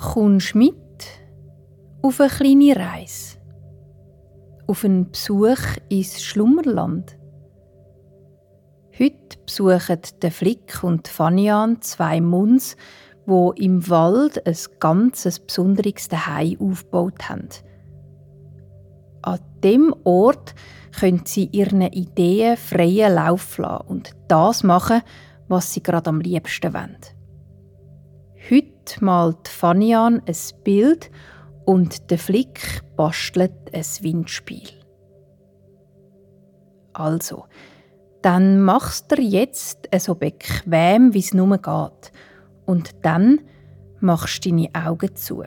kommst mit auf eine kleine Reise. Auf einen Besuch ins Schlummerland. Heute besuchen der Flick und Fanian zwei Muns, wo im Wald ein ganz besonderes Zuhause aufgebaut haben. An dem Ort können sie ihren Ideen freien Lauf lassen und das machen, was sie gerade am liebsten wollen. Heute malt Fanian ein Bild und der Flick bastelt ein Windspiel. Also, dann machst du jetzt so bequem, wie es nur geht. Und dann machst du deine Augen zu.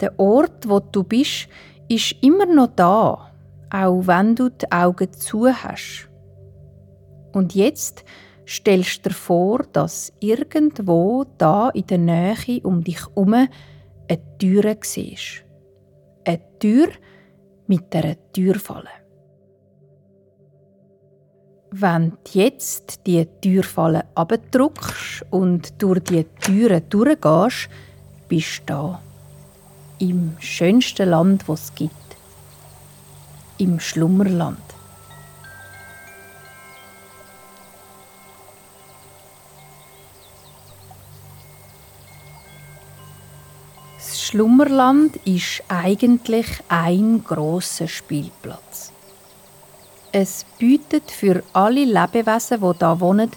Der Ort, wo du bist, ist immer noch da, auch wenn du die Augen zu hast. Und jetzt stellst dir vor, dass irgendwo da in der Nähe um dich herum eine Tür siehst. Eine Tür mit einer Türfalle. Wenn du jetzt die Türfalle abdruckst und durch die Türen durchgehst, bist du da. Im schönsten Land, das es gibt. Im Schlummerland. Das Schlummerland ist eigentlich ein großer Spielplatz. Es bietet für alle Lebewesen, die hier wohnen,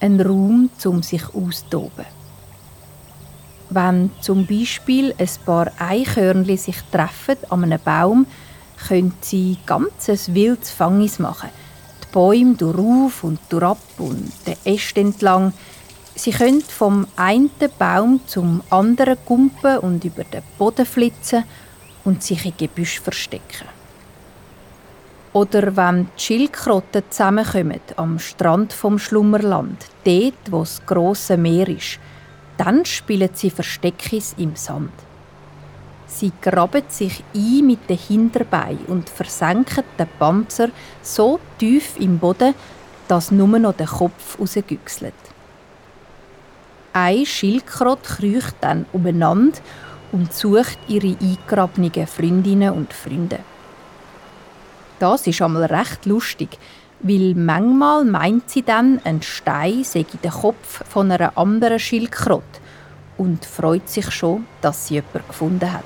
einen Raum, um sich auszutoben. Wenn zum Beispiel ein paar Eichhörnchen sich treffen an einem Baum, können sie ganzes wildes Fangis machen. Die Bäume durch und durch und den Äste entlang. Sie können vom einen Baum zum anderen kumpen und über den Boden flitzen und sich in Gebüsch verstecken. Oder wenn die Schildkröten zusammenkommen am Strand vom Schlummerland, dort, wo das grosse Meer ist, dann spielen sie Versteckis im Sand. Sie graben sich ein mit den Hinterbeinen und versenken den Panzer so tief im Boden, dass nur noch der Kopf rausgüchselt. Ein Schildkröte kriecht dann umeinander und sucht ihre eingegrabenen Freundinnen und Freunde. Das ist einmal recht lustig, weil manchmal meint sie dann, ein Stein sei der Kopf von einer anderen Schildkröte und freut sich schon, dass sie jemanden gefunden hat.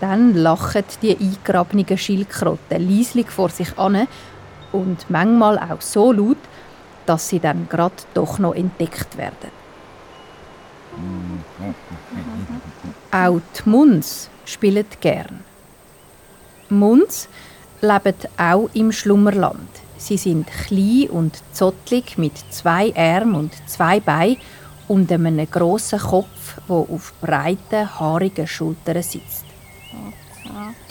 Dann lachen die eingegrabenen Schildkröten leislich vor sich an und manchmal auch so laut, dass sie dann gerade doch noch entdeckt werden. Auch die Muns spielen gern. Muns leben auch im Schlummerland. Sie sind klein und zottlig mit zwei Armen und zwei Beinen und einem grossen Kopf, der auf breiten, haarigen Schultern sitzt.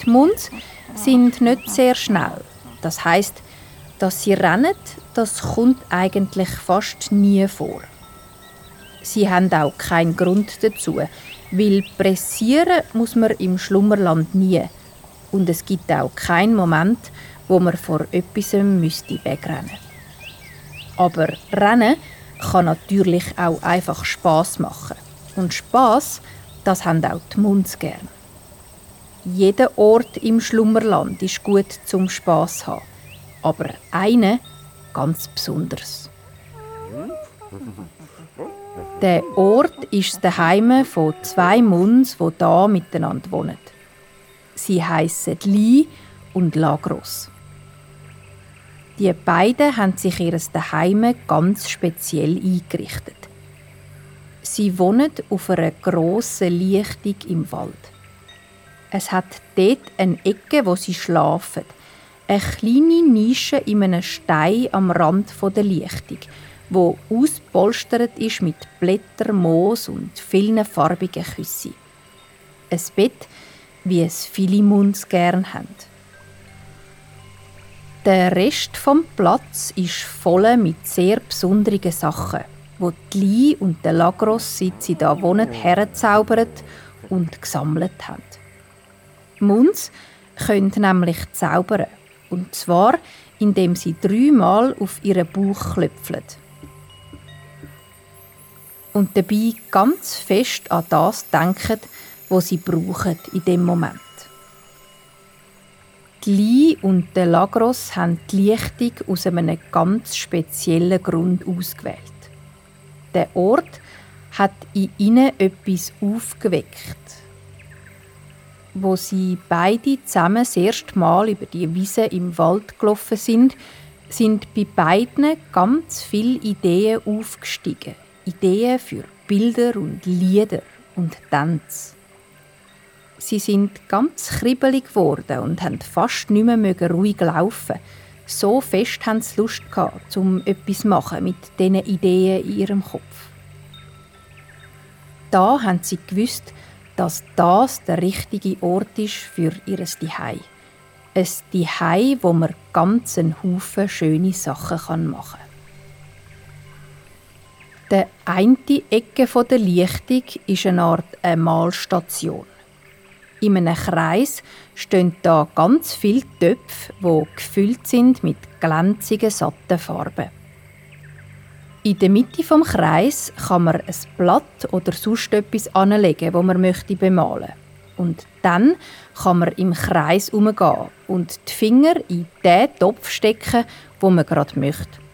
Die Munds sind nicht sehr schnell. Das heißt, dass sie rennen, das kommt eigentlich fast nie vor. Sie haben auch keinen Grund dazu, weil pressieren muss man im Schlummerland nie und es gibt auch keinen Moment, wo man vor etwas müsste wegrennen. Aber Rennen kann natürlich auch einfach Spaß machen. Und Spaß, das haben auch die Munds gern. Jeder Ort im Schlummerland ist gut zum Spaß haben, aber eine ganz besonders. Der Ort ist der Heim von zwei Munds, die da miteinander wohnen. Sie heißen Li und Lagros. Die beiden haben sich ihr Daheim ganz speziell eingerichtet. Sie wohnen auf einer grossen Lichtung im Wald. Es hat dort eine Ecke, wo sie schlafen. Eine kleine Nische in einem Stein am Rand der Lichtung, wo auspolstert ist mit Blättern, Moos und vielen farbigen Küssen. Ein Bett wie es viele Munds gern haben. Der Rest vom Platz ist voll mit sehr besonderen Sachen, wo die Li und der Lagros, seit sie da wohnen, herzaubert und gesammelt haben. Munds können nämlich zaubern, und zwar indem sie dreimal auf ihren Bauch klopfen. Und dabei ganz fest an das denken, was sie brauchen in dem Moment. Die Li und der Lagros haben die Lichtung aus einem ganz speziellen Grund ausgewählt. Der Ort hat in ihnen etwas aufgeweckt. Wo sie beide zusammen das erste Mal über die Wiese im Wald gelaufen sind, sind bei beiden ganz viele Ideen aufgestiegen. Ideen für Bilder und Lieder und Tänze. Sie sind ganz kribbelig geworden und haben fast nicht mehr ruhig laufen. So fest haben sie Lust gehabt, um etwas zu machen mit diesen Ideen in ihrem Kopf. Da haben sie gewusst, dass das der richtige Ort ist für ihr Zuhause. Ein Zuhause, wo man ganz einen Haufen schöne Sachen machen kann. Der eine Ecke der Lichtung ist eine Art eine Malstation. In einem Kreis stehen da ganz viele Töpfe, die gefüllt sind mit glänzigen, satten Farben. In der Mitte vom Kreis kann man ein Blatt oder sonst etwas anlegen, wo man möchte bemalen. Und dann kann man im Kreis umgehen und die Finger in den Topf stecken, wo man gerade möchte.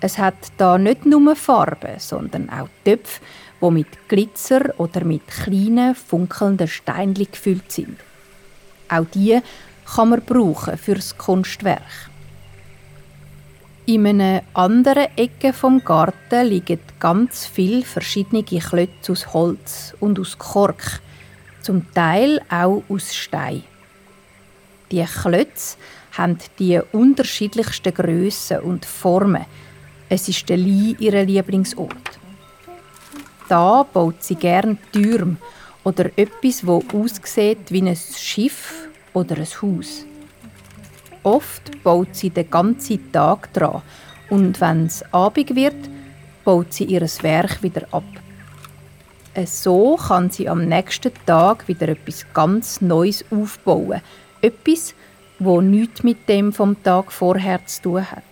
Es hat da nicht nur Farben, sondern auch Töpfe, die mit Glitzer oder mit kleinen, funkelnden Steinen gefüllt sind. Auch die kann man brauchen für das Kunstwerk. In einer anderen Ecke vom Garten liegen ganz viele verschiedene Klötze aus Holz und aus Kork, zum Teil auch aus Stein. Die Klötze haben die unterschiedlichsten Grössen und Formen. Es ist der Lee ihr Lieblingsort da baut sie gern Türme oder etwas, wo aussieht wie ein Schiff oder ein Haus. Oft baut sie den ganzen Tag dran und wenn es Abend wird, baut sie ihr Werk wieder ab. So kann sie am nächsten Tag wieder etwas ganz Neues aufbauen. Etwas, wo nichts mit dem vom Tag vorher zu tun hat.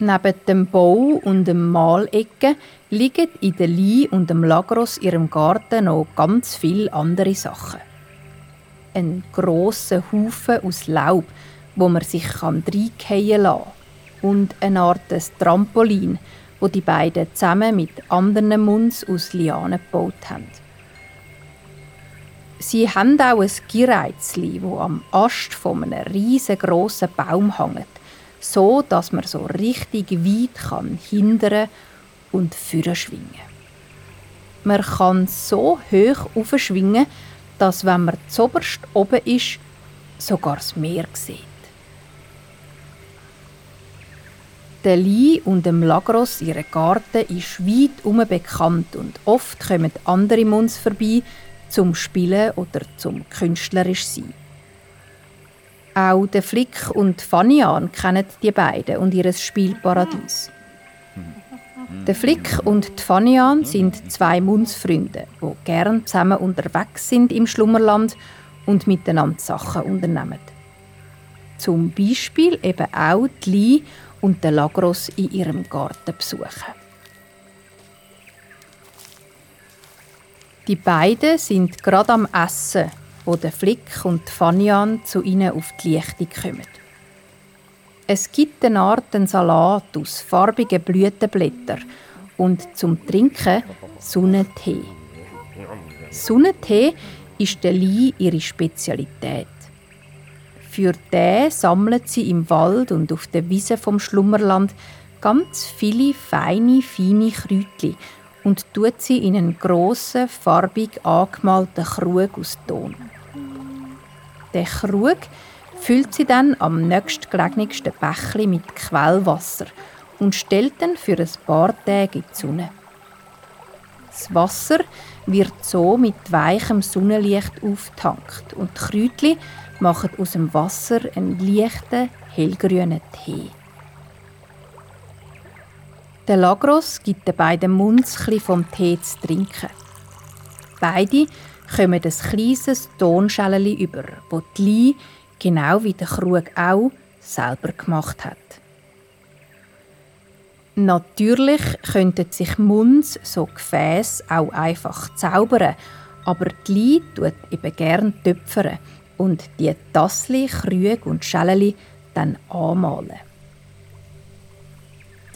Neben dem Bau und dem Malecken liegen in der Lie und dem Lagros ihrem Garten noch ganz viele andere Sachen. Ein grosser Haufen aus Laub, wo man sich reingehen kann. Und eine Art Trampolin, wo die beiden zusammen mit anderen Munds aus Lianen gebaut haben. Sie haben auch ein Gireizli, wo am Ast von einem riesengroßen Baum hängt so dass man so richtig weit kann hindern und führen schwingen. Man kann so hoch aufschwingen, dass wenn man zoberst oben ist, sogar das Meer sieht. Der Lee und dem Lagros, ihre Garten, ist weit um bekannt und oft kommen andere Munds vorbei zum Spielen oder zum künstlerisch sein. Auch der Flick und Fanian kennen die beiden und ihr Spielparadies. Der Flick und die Fanian sind zwei Mundsfreunde, die gern zusammen unterwegs sind im Schlummerland und miteinander Sachen unternehmen. Zum Beispiel eben auch die Li und den Lagros in ihrem Garten besuchen. Die beiden sind gerade am Essen wo der Flick und Fanian zu ihnen auf die Lichtung kommen. Es gibt eine Art Salat aus farbigen Blütenblättern und zum Trinken Sonnentee. Sonnentee ist der Lee ihre Spezialität. Für den sammelt sie im Wald und auf der Wiese vom Schlummerland ganz viele feine, feine Kräutchen und tut sie in einen grossen, farbig angemalten Krug aus Ton. Den Krug füllt sie dann am nächstgelegensten Bächli mit Quellwasser und stellt dann für ein paar Tage in die Sonne. Das Wasser wird so mit weichem Sonnenlicht aufgetankt und die Kräutchen machen aus dem Wasser einen leichten, hellgrünen Tee. Der Lagros gibt den beiden Munds vom Tee zu trinken. Beide kommen ein kleines Tonschälchen über, das die Lee, genau wie der Krug auch, selber gemacht hat. Natürlich könnten sich Munds so Gefäß auch einfach zaubern, aber die Li tut eben gern töpfern und die Tassli, Krüge und Schäleli dann anmalen.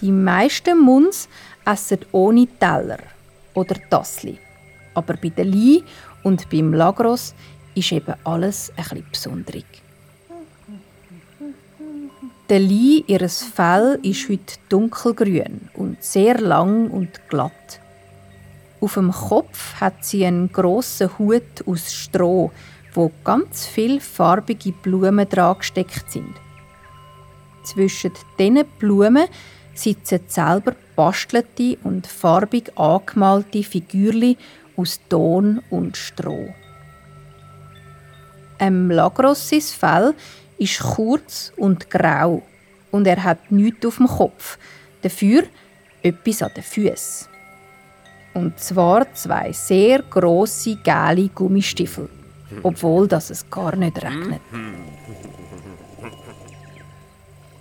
Die meisten Munds essen ohne Teller oder Tassli, aber bei der Li und beim Lagros ist eben alles bisschen besonderig. Der Li ihres Fell ist heute dunkelgrün und sehr lang und glatt. Auf dem Kopf hat sie einen grossen Hut aus Stroh, wo ganz viele farbige Blumen dran gesteckt sind. Zwischen diesen Blumen sitzen selber bastelte und farbig angemalte Figürli aus Ton und Stroh. Ein Lagrossis Fell ist kurz und grau und er hat nichts auf dem Kopf, dafür etwas an den Füßen. Und zwar zwei sehr große gelbe Gummistiefel, obwohl das es gar nicht regnet.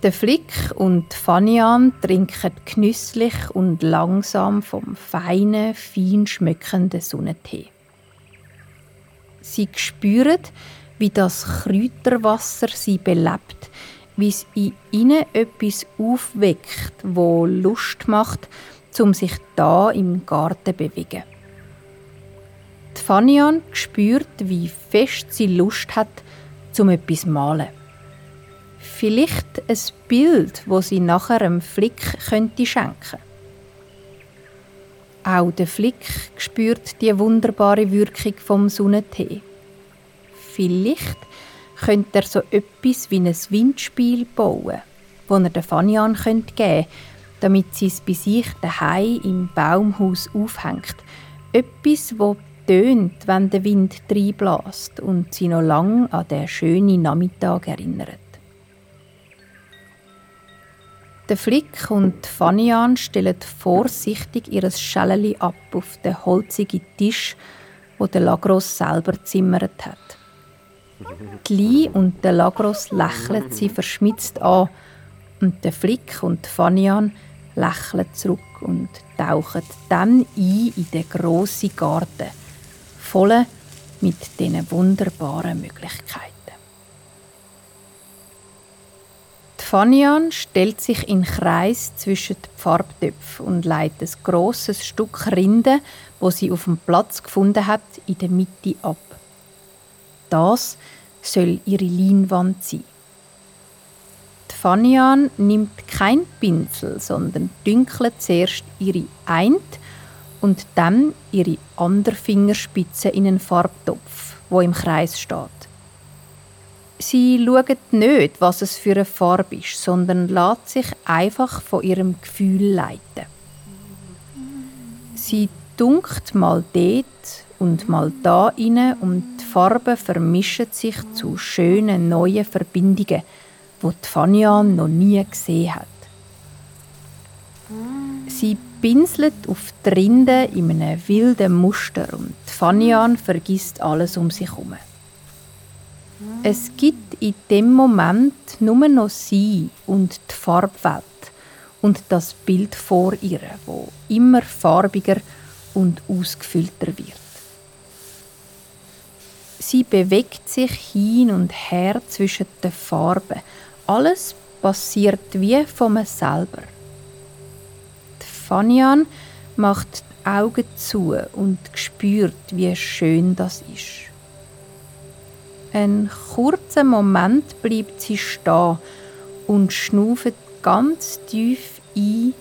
Der Flick und Fanian trinken genüsslich und langsam vom feinen, fein schmeckenden Sonnentee. Sie spüren, wie das Kräuterwasser sie belebt, wie es in ihnen etwas aufweckt, wo Lust macht, um sich da im Garten zu bewegen. Die Fanian spürt, wie fest sie Lust hat, zum etwas zu malen. Vielleicht ein Bild, wo sie nachher einem Flick könnte schenken. Auch der Flick spürt die wunderbare Wirkung vom Sonnentee vielleicht könnte er so etwas wie ein Windspiel bauen, das er der Fanian könnte, damit sie es bei sich daheim im Baumhaus aufhängt. Etwas, wo tönt, wenn der Wind reinbläst und sie noch lang an den schönen Nachmittag erinnert. Der Flick und Fanian stellen vorsichtig ihr Schäleli ab auf den holzigen Tisch, wo der Lagros selber zimmert hat. Die Li und der Lagros lächeln sie verschmitzt an und der Flick und Fanian lächeln zurück und tauchen dann ein in den grossen Garten, voll mit diesen wunderbaren Möglichkeiten. Die Fanian stellt sich in Kreis zwischen den Farbtöpfen und leitet ein grosses Stück Rinde, wo sie auf dem Platz gefunden hat, in der Mitte ab. Das soll ihre Leinwand sein. Die Fanian nimmt kein Pinsel, sondern dünkelt zuerst ihre eint und dann ihre andere Fingerspitze in einen Farbtopf, wo im Kreis steht. Sie schaut nicht, was es für eine Farbe ist, sondern lässt sich einfach von ihrem Gefühl leiten. Sie dunkt mal dort und mal da rein und die Farben vermischen sich zu schönen neuen Verbindungen, die, Fanian noch nie gesehen hat. Sie pinselt auf die Rinde in einem wilden Muster und Fanian vergisst alles um sich herum. Es gibt in dem Moment nur noch sie und die Farbwelt und das Bild vor ihr, wo immer farbiger und ausgefüllter wird. Sie bewegt sich hin und her zwischen den Farben. Alles passiert wie von mir selber. Die Fanian macht die Augen zu und spürt, wie schön das ist. Einen kurzen Moment bleibt sie stehen und schnuft ganz tief ein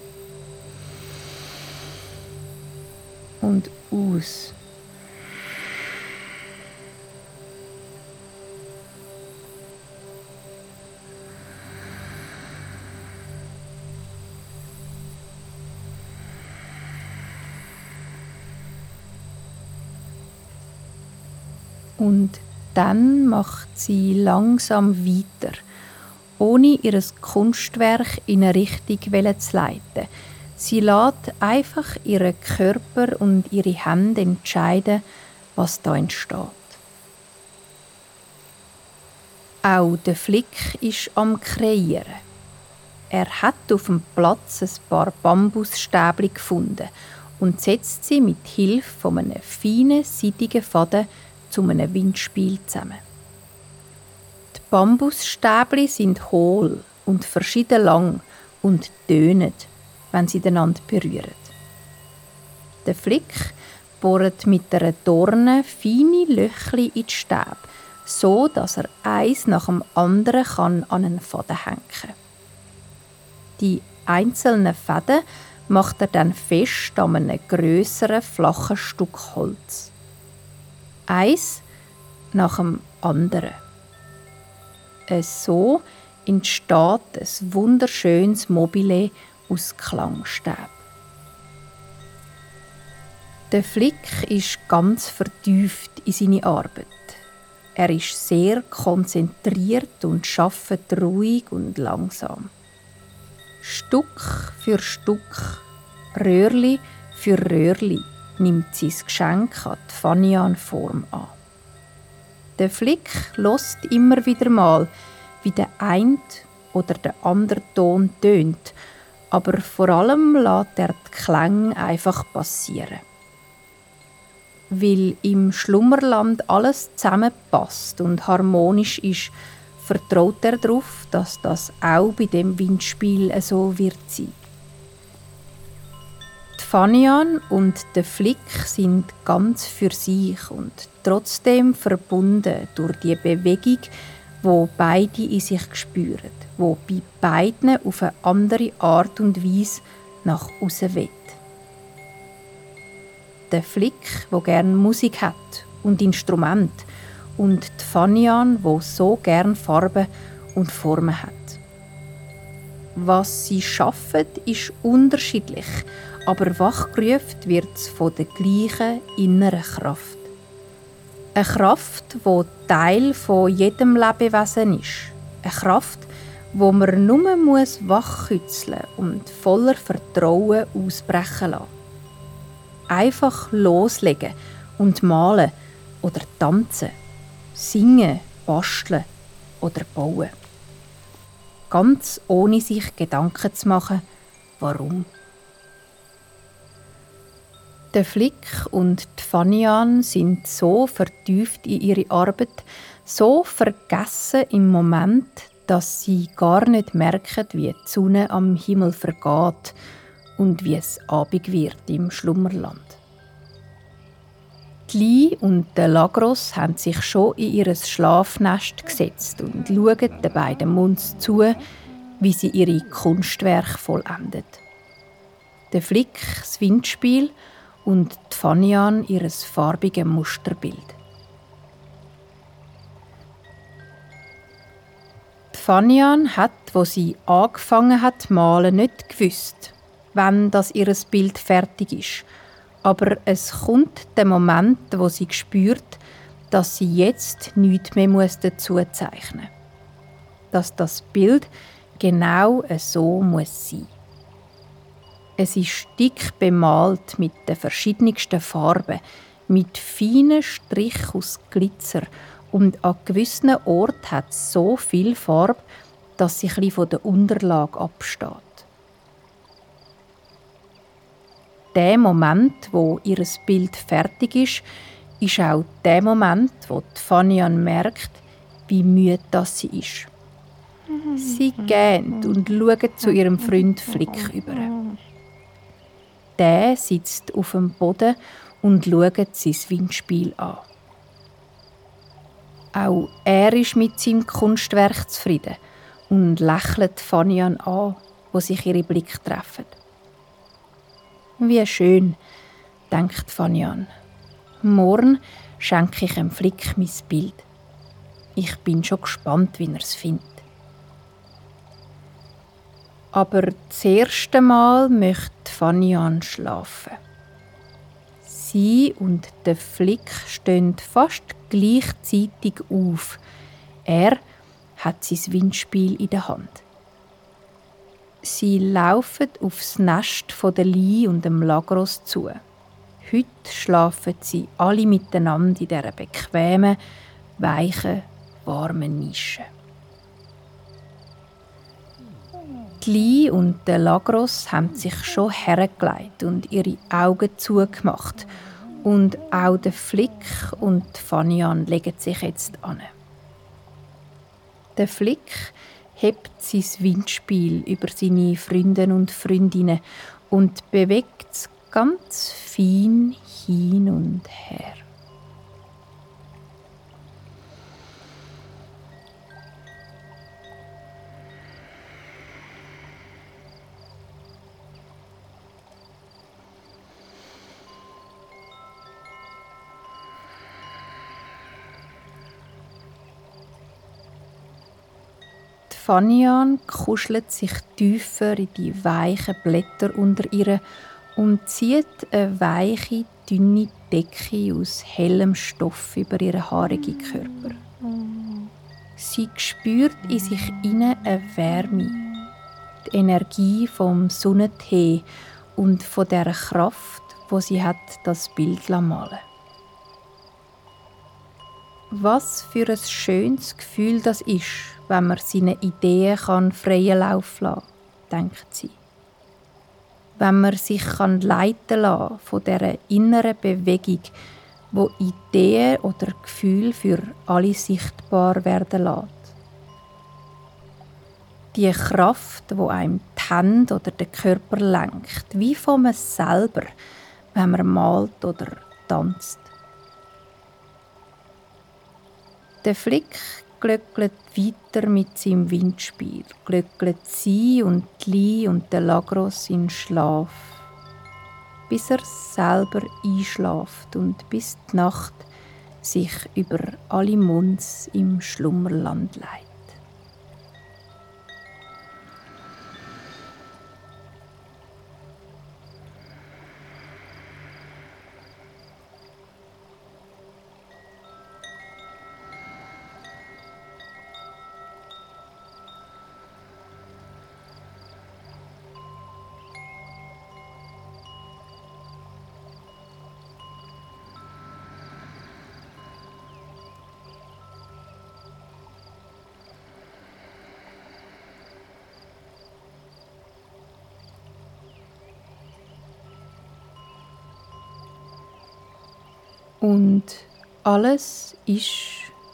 und aus. Und dann macht sie langsam weiter, ohne ihr Kunstwerk in eine Richtung zu leiten. Sie lässt einfach ihren Körper und ihre Hände entscheiden, was da entsteht. Auch der Flick ist am Kreieren. Er hat auf dem Platz ein paar Bambusstäbli gefunden und setzt sie mit Hilfe von einem feinen, seidigen Faden zu einem Windspiel zusammen. Die Bambusstäbli sind hohl und verschieden lang und tönen, wenn sie einander berühren. Der Flick bohrt mit einer Dorne feine Löchli in die Stäbe, so dass er eins nach dem anderen kann an einen Faden hängen. kann. Die einzelnen Fäden macht er dann fest an einem grösseren, flachen Stück Holz. Eins nach dem anderen. So entsteht ein wunderschönes Mobile aus Klangstäben. Der Flick ist ganz vertieft in seine Arbeit. Er ist sehr konzentriert und schafft ruhig und langsam. Stück für Stück, Röhrli für Röhrli nimmt sein Geschenk an die Fanian-Form an. Der Flick lost immer wieder mal, wie der ein oder der andere Ton tönt, aber vor allem lässt er die Klänge einfach passieren. Weil im Schlummerland alles zusammenpasst und harmonisch ist, vertraut er darauf, dass das auch bei dem Windspiel so wird sein. Fanian und der Flick sind ganz für sich und trotzdem verbunden durch die Bewegung, wo beide in sich spüren, wo bei beiden auf eine andere Art und Weise nach außen weht. Der Flick, wo gern Musik hat und Instrument, und die Fanian, wo so gern Farben und Formen hat. Was sie schaffen, ist unterschiedlich, aber wachgerufen wird von der gleichen inneren Kraft. Eine Kraft, wo Teil von jedem Lebewesen ist. Eine Kraft, wo man nur muss wachkützeln und voller Vertrauen ausbrechen lassen. Einfach loslegen und malen oder tanzen singen, basteln oder bauen. Ganz ohne sich Gedanken zu machen, warum. Der Flick und die Fanian sind so vertieft in ihre Arbeit, so vergessen im Moment, dass sie gar nicht merken, wie die Sonne am Himmel vergeht und wie es Abend wird im Schlummerland. Die Li und der Lagros haben sich schon in ihr Schlafnest gesetzt und schauen den beiden Munds zu, wie sie ihre Kunstwerke vollendet. Der Flick das Windspiel und die Fanian ihr farbiges Musterbild. Die Fanian hat, wo sie angefangen hat malen, nicht gewusst, wann das ihr Bild fertig ist aber es kommt der Moment, wo sie spürt, dass sie jetzt nichts mehr dazu zeichnen muss. Dass das Bild genau so muss sein. Es ist dick bemalt mit den verschiedensten Farben, mit feinen Strichen aus Glitzer und an gewissen Orten hat es so viel Farbe, dass sie ein von der Unterlage absteht. der Moment, wo ihr Bild fertig ist, ist auch der Moment, wo Fanian merkt, wie müde das sie ist. Sie gähnt und schaut zu ihrem Freund Flick über. Der sitzt auf dem Boden und schaut sein Windspiel an. Auch er ist mit seinem Kunstwerk zufrieden und lächelt Fanian an, wo sich ihre Blicke treffen. Wie schön, denkt Fanian. Morgen schenke ich dem Flick mein Bild. Ich bin schon gespannt, wie er es findet. Aber das erste Mal möchte Fanian schlafen. Sie und der Flick stehen fast gleichzeitig auf. Er hat sein Windspiel in der Hand. Sie laufen aufs Nest von der Li und dem Lagros zu. Heute schlafen sie alle miteinander in dieser bequemen, weichen, warmen Nische. Die Li und der Lagros haben sich schon hergelegt und ihre Augen zugemacht. Und auch der Flick und Fanian legen sich jetzt an. Der Flick hebt sein Windspiel über seine Freunde und Freundinnen und bewegt es ganz fein hin und her. Fanian kuschelt sich tiefer in die weichen Blätter unter ihr und zieht eine weiche, dünne Decke aus hellem Stoff über ihren haarigen Körper. Sie spürt in sich inne eine Wärme, die Energie vom Sonnentee und von der Kraft, wo sie hat, das Bild malen. Was für ein schönes Gefühl das ist, wenn man seine Ideen kann freien Lauf lassen kann, denkt sie. Wenn man sich kann leiten lassen von dieser inneren Bewegung, wo Ideen oder Gefühle für alle sichtbar werden lässt. Die Kraft, wo einem die Hände oder den Körper lenkt, wie von man selber, wenn man malt oder tanzt. Der Flick glöckelt weiter mit seinem Windspiel, glöckelt sie und Li und der Lagros in Schlaf, bis er selber einschlaft und bis die Nacht sich über alle Munds im Schlummerland leitet. Und alles ist,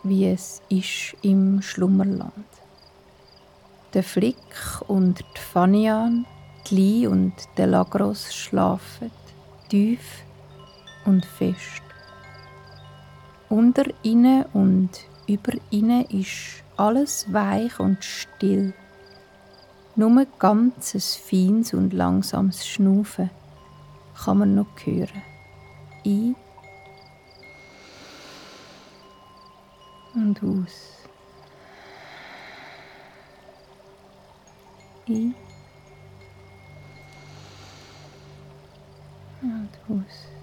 wie es ist im Schlummerland. Der Flick und die Fanian, die Li und der Lagros schlafen tief und fest. Unter ihnen und über ihnen ist alles weich und still. Nur ganzes feines und langsames Schnaufen kann man noch hören. Ein und aus. Ein und aus.